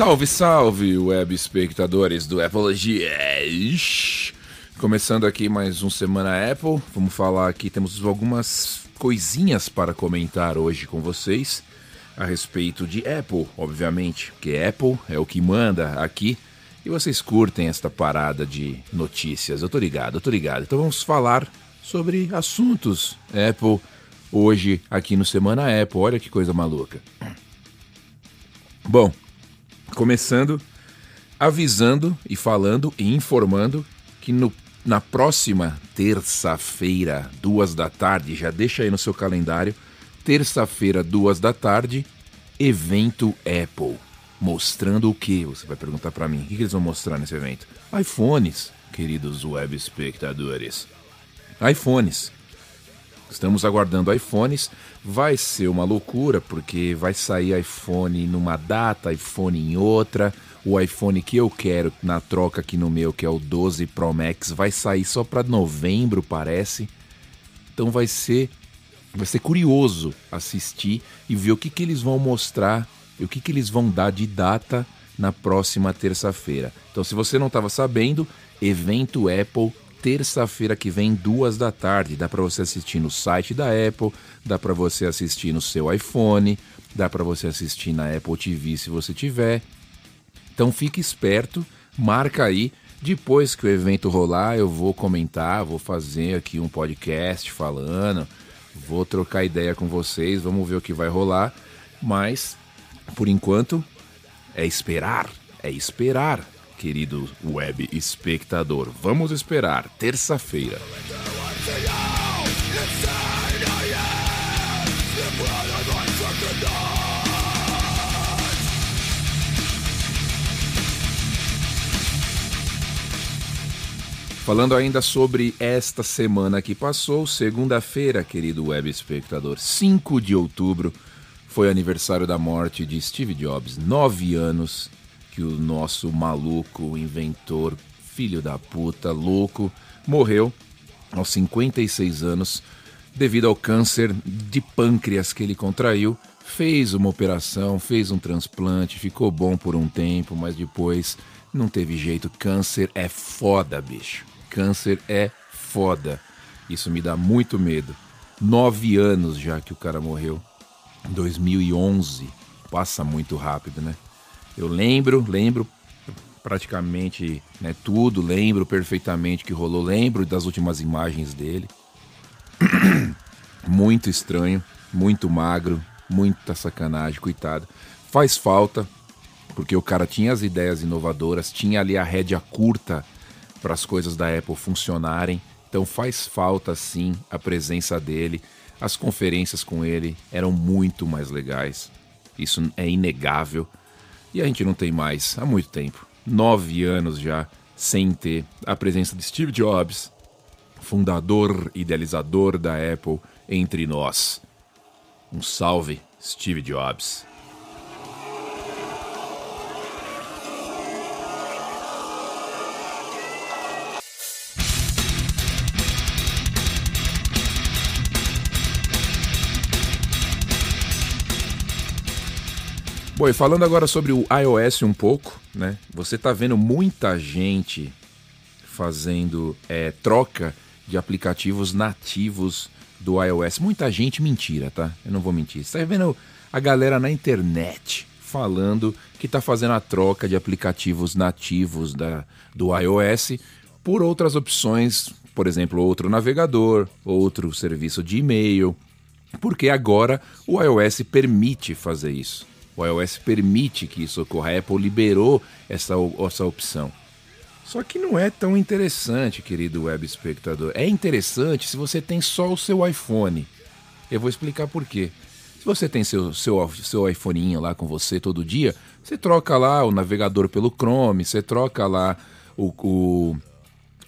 Salve, salve, web espectadores do Apologies! Começando aqui mais um Semana Apple, vamos falar aqui, temos algumas coisinhas para comentar hoje com vocês a respeito de Apple, obviamente, porque Apple é o que manda aqui e vocês curtem esta parada de notícias, eu tô ligado, eu tô ligado. Então vamos falar sobre assuntos Apple hoje aqui no Semana Apple, olha que coisa maluca. Bom, começando avisando e falando e informando que no, na próxima terça-feira, duas da tarde, já deixa aí no seu calendário, terça-feira, duas da tarde, evento Apple. Mostrando o que? Você vai perguntar para mim. O que eles vão mostrar nesse evento? iPhones, queridos web espectadores. iPhones. Estamos aguardando iPhones. Vai ser uma loucura, porque vai sair iPhone numa data, iPhone em outra. O iPhone que eu quero na troca aqui no meu, que é o 12 Pro Max, vai sair só para novembro, parece. Então vai ser vai ser curioso assistir e ver o que, que eles vão mostrar e o que, que eles vão dar de data na próxima terça-feira. Então, se você não estava sabendo, evento Apple terça-feira que vem, duas da tarde. Dá para você assistir no site da Apple, dá para você assistir no seu iPhone, dá para você assistir na Apple TV se você tiver. Então fique esperto, marca aí. Depois que o evento rolar, eu vou comentar, vou fazer aqui um podcast falando, vou trocar ideia com vocês, vamos ver o que vai rolar. Mas, por enquanto, é esperar, é esperar querido web espectador. Vamos esperar, terça-feira. Falando ainda sobre esta semana que passou, segunda-feira, querido web espectador, 5 de outubro, foi aniversário da morte de Steve Jobs, nove anos que o nosso maluco, inventor, filho da puta, louco, morreu aos 56 anos devido ao câncer de pâncreas que ele contraiu. Fez uma operação, fez um transplante, ficou bom por um tempo, mas depois não teve jeito. Câncer é foda, bicho. Câncer é foda. Isso me dá muito medo. Nove anos já que o cara morreu. 2011. Passa muito rápido, né? Eu lembro, lembro praticamente né, tudo, lembro perfeitamente que rolou, lembro das últimas imagens dele. muito estranho, muito magro, muita sacanagem, coitado. Faz falta, porque o cara tinha as ideias inovadoras, tinha ali a rédea curta para as coisas da Apple funcionarem. Então faz falta sim a presença dele. As conferências com ele eram muito mais legais. Isso é inegável. E a gente não tem mais há muito tempo nove anos já sem ter a presença de Steve Jobs, fundador, idealizador da Apple, entre nós. Um salve, Steve Jobs. Bom, e falando agora sobre o iOS um pouco, né? Você tá vendo muita gente fazendo é, troca de aplicativos nativos do iOS. Muita gente, mentira, tá? Eu não vou mentir. Você tá vendo a galera na internet falando que tá fazendo a troca de aplicativos nativos da, do iOS por outras opções, por exemplo, outro navegador, outro serviço de e-mail, porque agora o iOS permite fazer isso. O iOS permite que isso ocorra. A Apple liberou essa, essa opção. Só que não é tão interessante, querido web espectador. É interessante se você tem só o seu iPhone. Eu vou explicar por quê. Se você tem seu, seu, seu lá com você todo dia, você troca lá o navegador pelo Chrome, você troca lá o, o,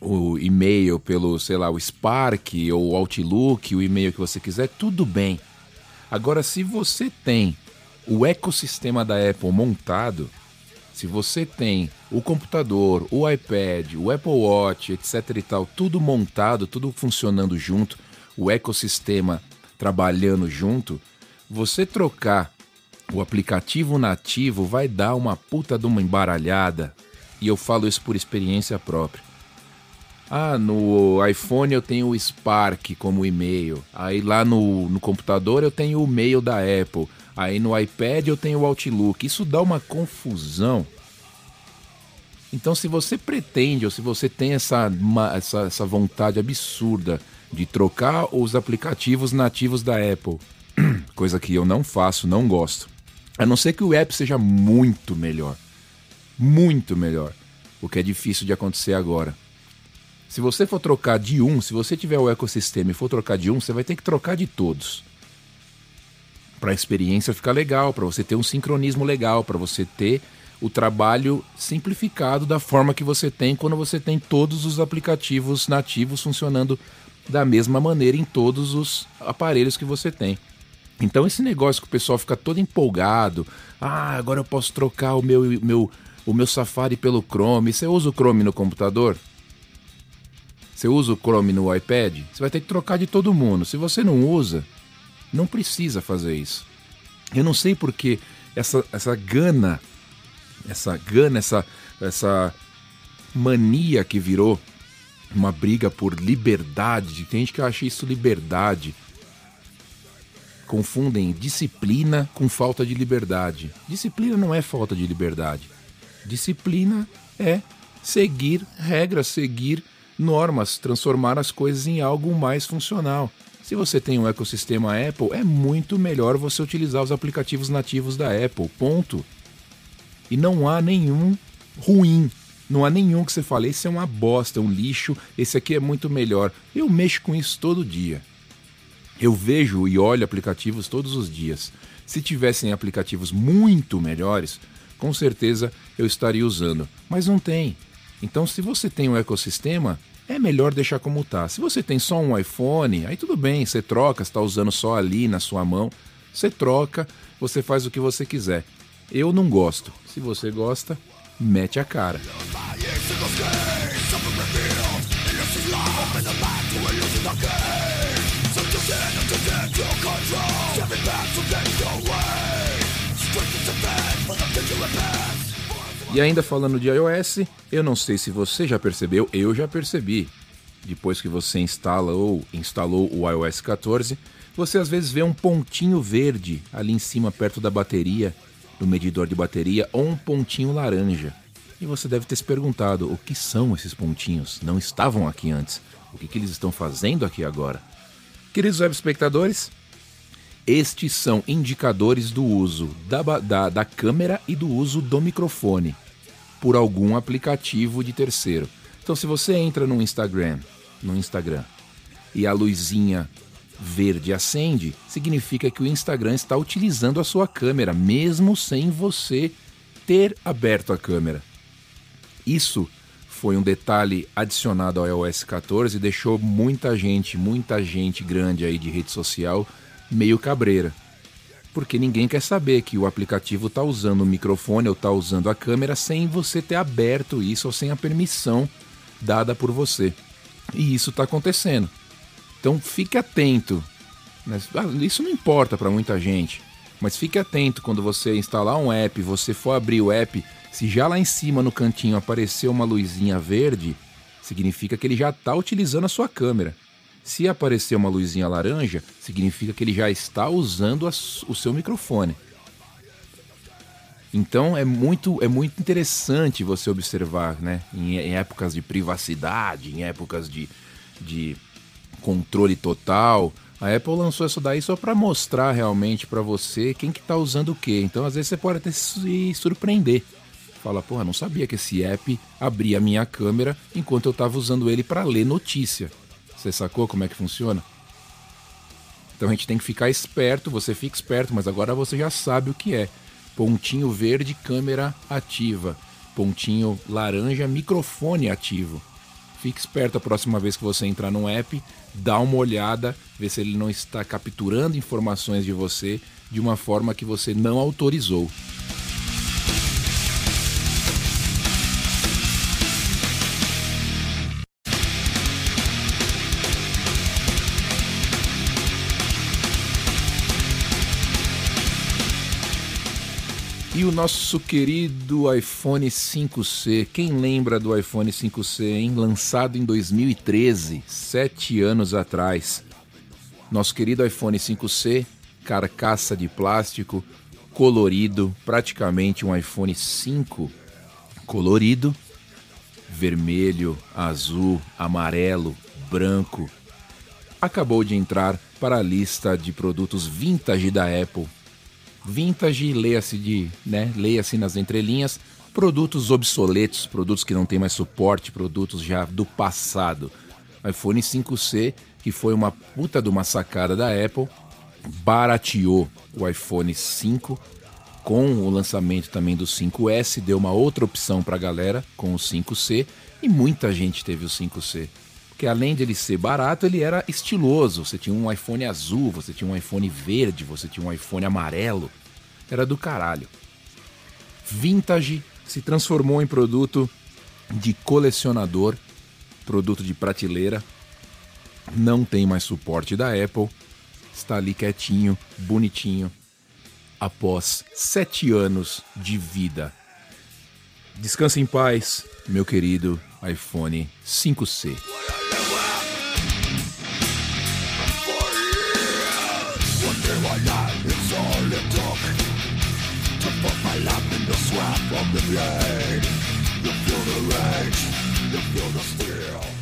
o e-mail pelo, sei lá, o Spark ou o Outlook, o e-mail que você quiser, tudo bem. Agora, se você tem o ecossistema da Apple montado, se você tem o computador, o iPad, o Apple Watch, etc e tal, tudo montado, tudo funcionando junto, o ecossistema trabalhando junto, você trocar o aplicativo nativo vai dar uma puta de uma embaralhada. E eu falo isso por experiência própria. Ah, no iPhone eu tenho o Spark como e-mail. Aí lá no, no computador eu tenho o mail da Apple. Aí no iPad eu tenho o Outlook. Isso dá uma confusão. Então, se você pretende ou se você tem essa, essa, essa vontade absurda de trocar os aplicativos nativos da Apple, coisa que eu não faço, não gosto, a não ser que o app seja muito melhor. Muito melhor. O que é difícil de acontecer agora. Se você for trocar de um, se você tiver o ecossistema e for trocar de um, você vai ter que trocar de todos. Para a experiência ficar legal, para você ter um sincronismo legal, para você ter o trabalho simplificado da forma que você tem quando você tem todos os aplicativos nativos funcionando da mesma maneira em todos os aparelhos que você tem. Então esse negócio que o pessoal fica todo empolgado, ah, agora eu posso trocar o meu, meu, o meu Safari pelo Chrome. Você usa o Chrome no computador? Você usa o Chrome no iPad? Você vai ter que trocar de todo mundo. Se você não usa, não precisa fazer isso. Eu não sei porque essa, essa gana essa gana, essa, essa mania que virou uma briga por liberdade. Tem gente que acha isso liberdade. Confundem disciplina com falta de liberdade. Disciplina não é falta de liberdade. Disciplina é seguir regras, seguir normas, transformar as coisas em algo mais funcional. Se você tem um ecossistema Apple, é muito melhor você utilizar os aplicativos nativos da Apple. Ponto. E não há nenhum ruim. Não há nenhum que você fale, esse é uma bosta, é um lixo, esse aqui é muito melhor. Eu mexo com isso todo dia. Eu vejo e olho aplicativos todos os dias. Se tivessem aplicativos muito melhores, com certeza eu estaria usando. Mas não tem. Então, se você tem um ecossistema, é melhor deixar como está. Se você tem só um iPhone, aí tudo bem, você troca, está usando só ali na sua mão, você troca, você faz o que você quiser. Eu não gosto. Se você gosta, mete a cara. E ainda falando de iOS, eu não sei se você já percebeu, eu já percebi. Depois que você instala ou instalou o iOS 14, você às vezes vê um pontinho verde ali em cima perto da bateria no medidor de bateria ou um pontinho laranja. E você deve ter se perguntado: o que são esses pontinhos? Não estavam aqui antes. O que, que eles estão fazendo aqui agora? Queridos web espectadores, estes são indicadores do uso da, da, da câmera e do uso do microfone por algum aplicativo de terceiro. Então, se você entra no Instagram, no Instagram, e a luzinha verde acende, significa que o Instagram está utilizando a sua câmera, mesmo sem você ter aberto a câmera. Isso foi um detalhe adicionado ao iOS 14 e deixou muita gente, muita gente grande aí de rede social meio cabreira. Porque ninguém quer saber que o aplicativo está usando o microfone ou está usando a câmera sem você ter aberto isso ou sem a permissão dada por você. E isso está acontecendo. Então fique atento. Ah, isso não importa para muita gente, mas fique atento quando você instalar um app, você for abrir o app, se já lá em cima no cantinho apareceu uma luzinha verde, significa que ele já está utilizando a sua câmera. Se aparecer uma luzinha laranja, significa que ele já está usando o seu microfone. Então é muito, é muito interessante você observar, né? Em, em épocas de privacidade, em épocas de, de controle total. A Apple lançou isso daí só para mostrar realmente para você quem que tá usando o que. Então, às vezes você pode até se surpreender. Fala, porra, não sabia que esse app abria a minha câmera enquanto eu estava usando ele para ler notícia. Você sacou como é que funciona? Então a gente tem que ficar esperto, você fica esperto, mas agora você já sabe o que é. Pontinho verde, câmera ativa. Pontinho laranja, microfone ativo. Fique esperto a próxima vez que você entrar no app, dá uma olhada, ver se ele não está capturando informações de você de uma forma que você não autorizou. E o nosso querido iPhone 5C. Quem lembra do iPhone 5C, hein? Lançado em 2013, sete anos atrás. Nosso querido iPhone 5C, carcaça de plástico, colorido, praticamente um iPhone 5 colorido, vermelho, azul, amarelo, branco. Acabou de entrar para a lista de produtos vintage da Apple Vintage, leia-se de, né, leia-se nas entrelinhas, produtos obsoletos, produtos que não têm mais suporte, produtos já do passado. iPhone 5C, que foi uma puta de uma sacada da Apple, barateou o iPhone 5 com o lançamento também do 5S, deu uma outra opção para a galera com o 5C e muita gente teve o 5C. Porque além de ele ser barato, ele era estiloso. Você tinha um iPhone azul, você tinha um iPhone verde, você tinha um iPhone amarelo. Era do caralho. Vintage se transformou em produto de colecionador, produto de prateleira. Não tem mais suporte da Apple. Está ali quietinho, bonitinho, após sete anos de vida. Descanse em paz, meu querido iPhone 5C.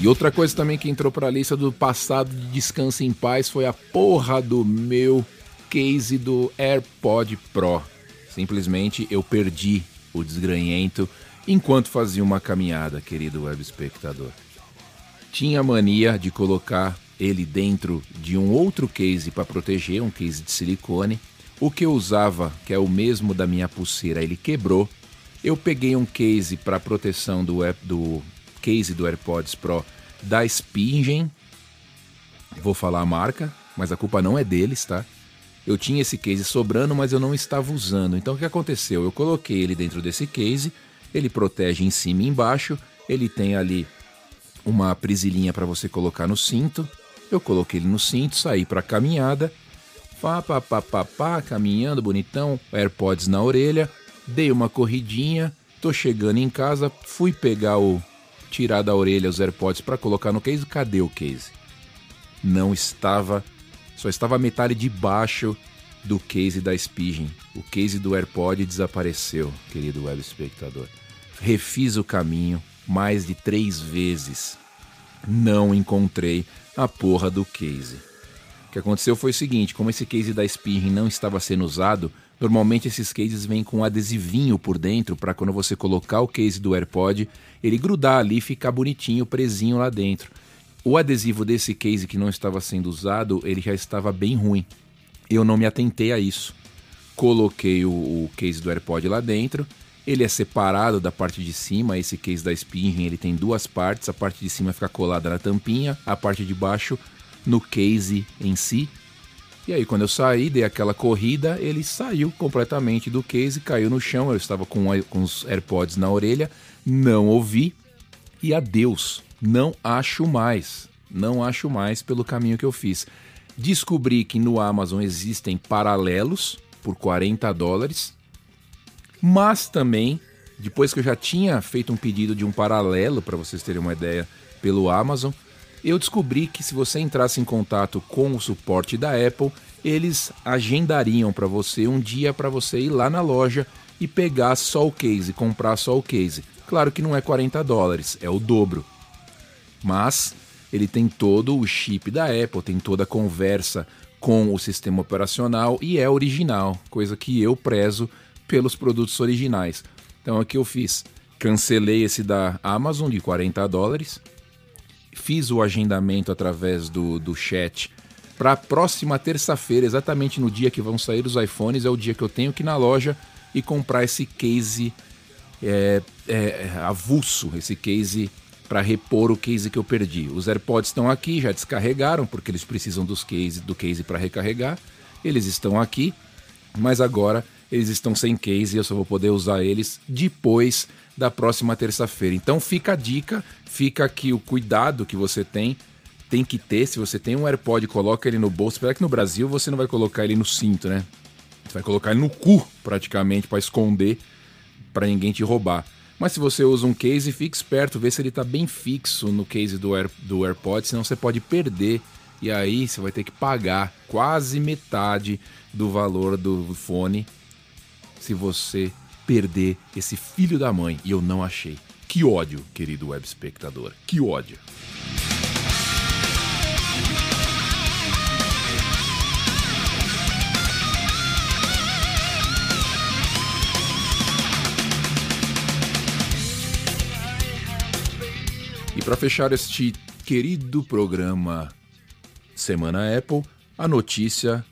E outra coisa também que entrou para a lista do passado de descanso em paz foi a porra do meu case do AirPod Pro. Simplesmente eu perdi o desgranhento enquanto fazia uma caminhada, querido web espectador. Tinha mania de colocar ele dentro de um outro case para proteger, um case de silicone. O que eu usava, que é o mesmo da minha pulseira, ele quebrou. Eu peguei um case para proteção do, do case do AirPods Pro da Spingen. Vou falar a marca, mas a culpa não é deles, tá? Eu tinha esse case sobrando, mas eu não estava usando. Então o que aconteceu? Eu coloquei ele dentro desse case, ele protege em cima e embaixo, ele tem ali uma prisilinha para você colocar no cinto. Eu coloquei ele no cinto, saí para caminhada Pá, pá, pá, pá, pá, caminhando bonitão, AirPods na orelha, dei uma corridinha, tô chegando em casa, fui pegar o. tirar da orelha os AirPods para colocar no case, cadê o case? Não estava, só estava a metade de baixo do case da Spigen. O case do AirPod desapareceu, querido web espectador. Refiz o caminho mais de três vezes. Não encontrei a porra do case. O que aconteceu foi o seguinte: como esse case da Spinning não estava sendo usado, normalmente esses cases vêm com um adesivinho por dentro para quando você colocar o case do AirPod, ele grudar ali e ficar bonitinho, presinho lá dentro. O adesivo desse case que não estava sendo usado, ele já estava bem ruim. Eu não me atentei a isso. Coloquei o, o case do AirPod lá dentro. Ele é separado da parte de cima. Esse case da Spinning ele tem duas partes. A parte de cima fica colada na tampinha, a parte de baixo no case em si. E aí, quando eu saí, dei aquela corrida, ele saiu completamente do case, caiu no chão. Eu estava com, com os AirPods na orelha, não ouvi e adeus. Não acho mais. Não acho mais pelo caminho que eu fiz. Descobri que no Amazon existem paralelos por 40 dólares, mas também, depois que eu já tinha feito um pedido de um paralelo, para vocês terem uma ideia, pelo Amazon, eu descobri que se você entrasse em contato com o suporte da Apple, eles agendariam para você um dia para você ir lá na loja e pegar só o case, comprar só o case. Claro que não é 40 dólares, é o dobro. Mas ele tem todo o chip da Apple, tem toda a conversa com o sistema operacional e é original, coisa que eu prezo pelos produtos originais. Então o que eu fiz? Cancelei esse da Amazon de 40 dólares, fiz o agendamento através do, do chat para a próxima terça-feira, exatamente no dia que vão sair os iPhones, é o dia que eu tenho que ir na loja e comprar esse case é, é, avulso, esse case para repor o case que eu perdi. Os AirPods estão aqui, já descarregaram, porque eles precisam dos case, do case para recarregar. Eles estão aqui, mas agora eles estão sem case e eu só vou poder usar eles depois da próxima terça-feira. Então fica a dica, fica aqui o cuidado que você tem, tem que ter. Se você tem um AirPod, coloca ele no bolso. Espera que no Brasil você não vai colocar ele no cinto, né? Você vai colocar ele no cu, praticamente, para esconder, para ninguém te roubar. Mas se você usa um case, fique esperto, vê se ele está bem fixo no case do, Air, do AirPod, senão você pode perder. E aí você vai ter que pagar quase metade do valor do fone se você perder esse filho da mãe. E eu não achei. Que ódio, querido web espectador. Que ódio. E para fechar este querido programa Semana Apple, a notícia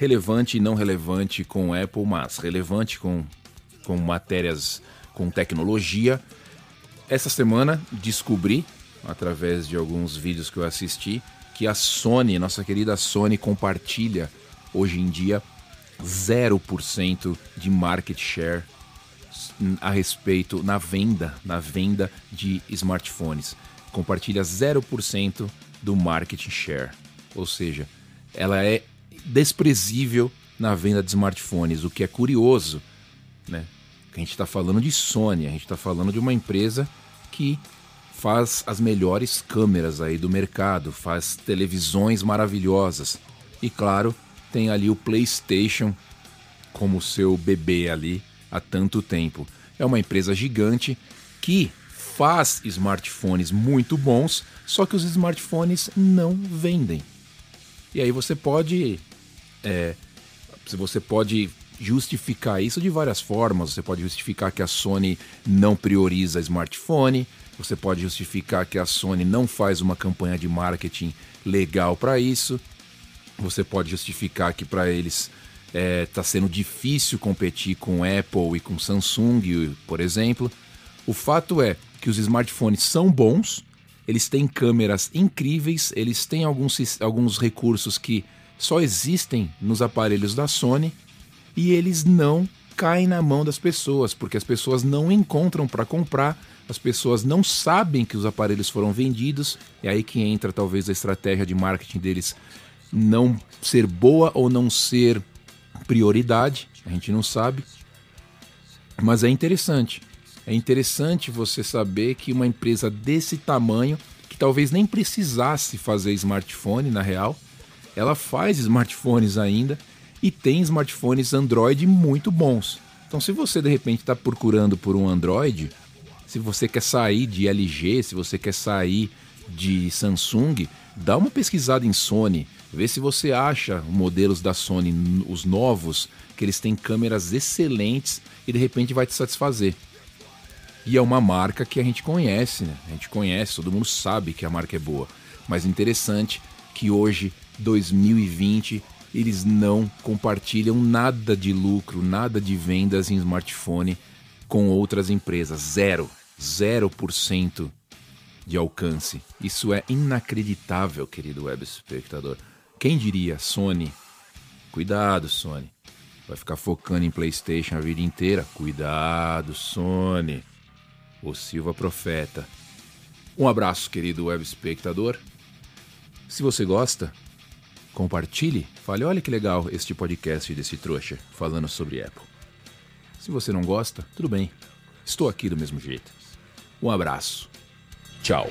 relevante e não relevante com Apple, mas relevante com, com matérias com tecnologia. Essa semana descobri, através de alguns vídeos que eu assisti, que a Sony, nossa querida Sony, compartilha hoje em dia 0% de market share a respeito na venda, na venda de smartphones. Compartilha 0% do market share. Ou seja, ela é desprezível na venda de smartphones, o que é curioso, né? A gente está falando de Sony, a gente está falando de uma empresa que faz as melhores câmeras aí do mercado, faz televisões maravilhosas e claro tem ali o PlayStation como seu bebê ali há tanto tempo. É uma empresa gigante que faz smartphones muito bons, só que os smartphones não vendem. E aí você pode. É, você pode justificar isso de várias formas. Você pode justificar que a Sony não prioriza smartphone. Você pode justificar que a Sony não faz uma campanha de marketing legal para isso. Você pode justificar que para eles está é, tá sendo difícil competir com Apple e com Samsung, por exemplo. O fato é que os smartphones são bons, eles têm câmeras incríveis, eles têm alguns, alguns recursos que só existem nos aparelhos da Sony e eles não caem na mão das pessoas, porque as pessoas não encontram para comprar, as pessoas não sabem que os aparelhos foram vendidos, é aí que entra talvez a estratégia de marketing deles não ser boa ou não ser prioridade, a gente não sabe. Mas é interessante. É interessante você saber que uma empresa desse tamanho, que talvez nem precisasse fazer smartphone na real, ela faz smartphones ainda e tem smartphones Android muito bons. Então, se você de repente está procurando por um Android, se você quer sair de LG, se você quer sair de Samsung, dá uma pesquisada em Sony, vê se você acha modelos da Sony, os novos, que eles têm câmeras excelentes e de repente vai te satisfazer. E é uma marca que a gente conhece, né? A gente conhece, todo mundo sabe que a marca é boa. Mas interessante que hoje, 2020, eles não compartilham nada de lucro, nada de vendas em smartphone com outras empresas. Zero. Zero por cento de alcance. Isso é inacreditável, querido web espectador. Quem diria, Sony? Cuidado, Sony. Vai ficar focando em PlayStation a vida inteira? Cuidado, Sony o Silva Profeta. Um abraço, querido web espectador. Se você gosta, compartilhe, fale, olha que legal este podcast desse trouxa falando sobre Apple. Se você não gosta, tudo bem. Estou aqui do mesmo jeito. Um abraço. Tchau.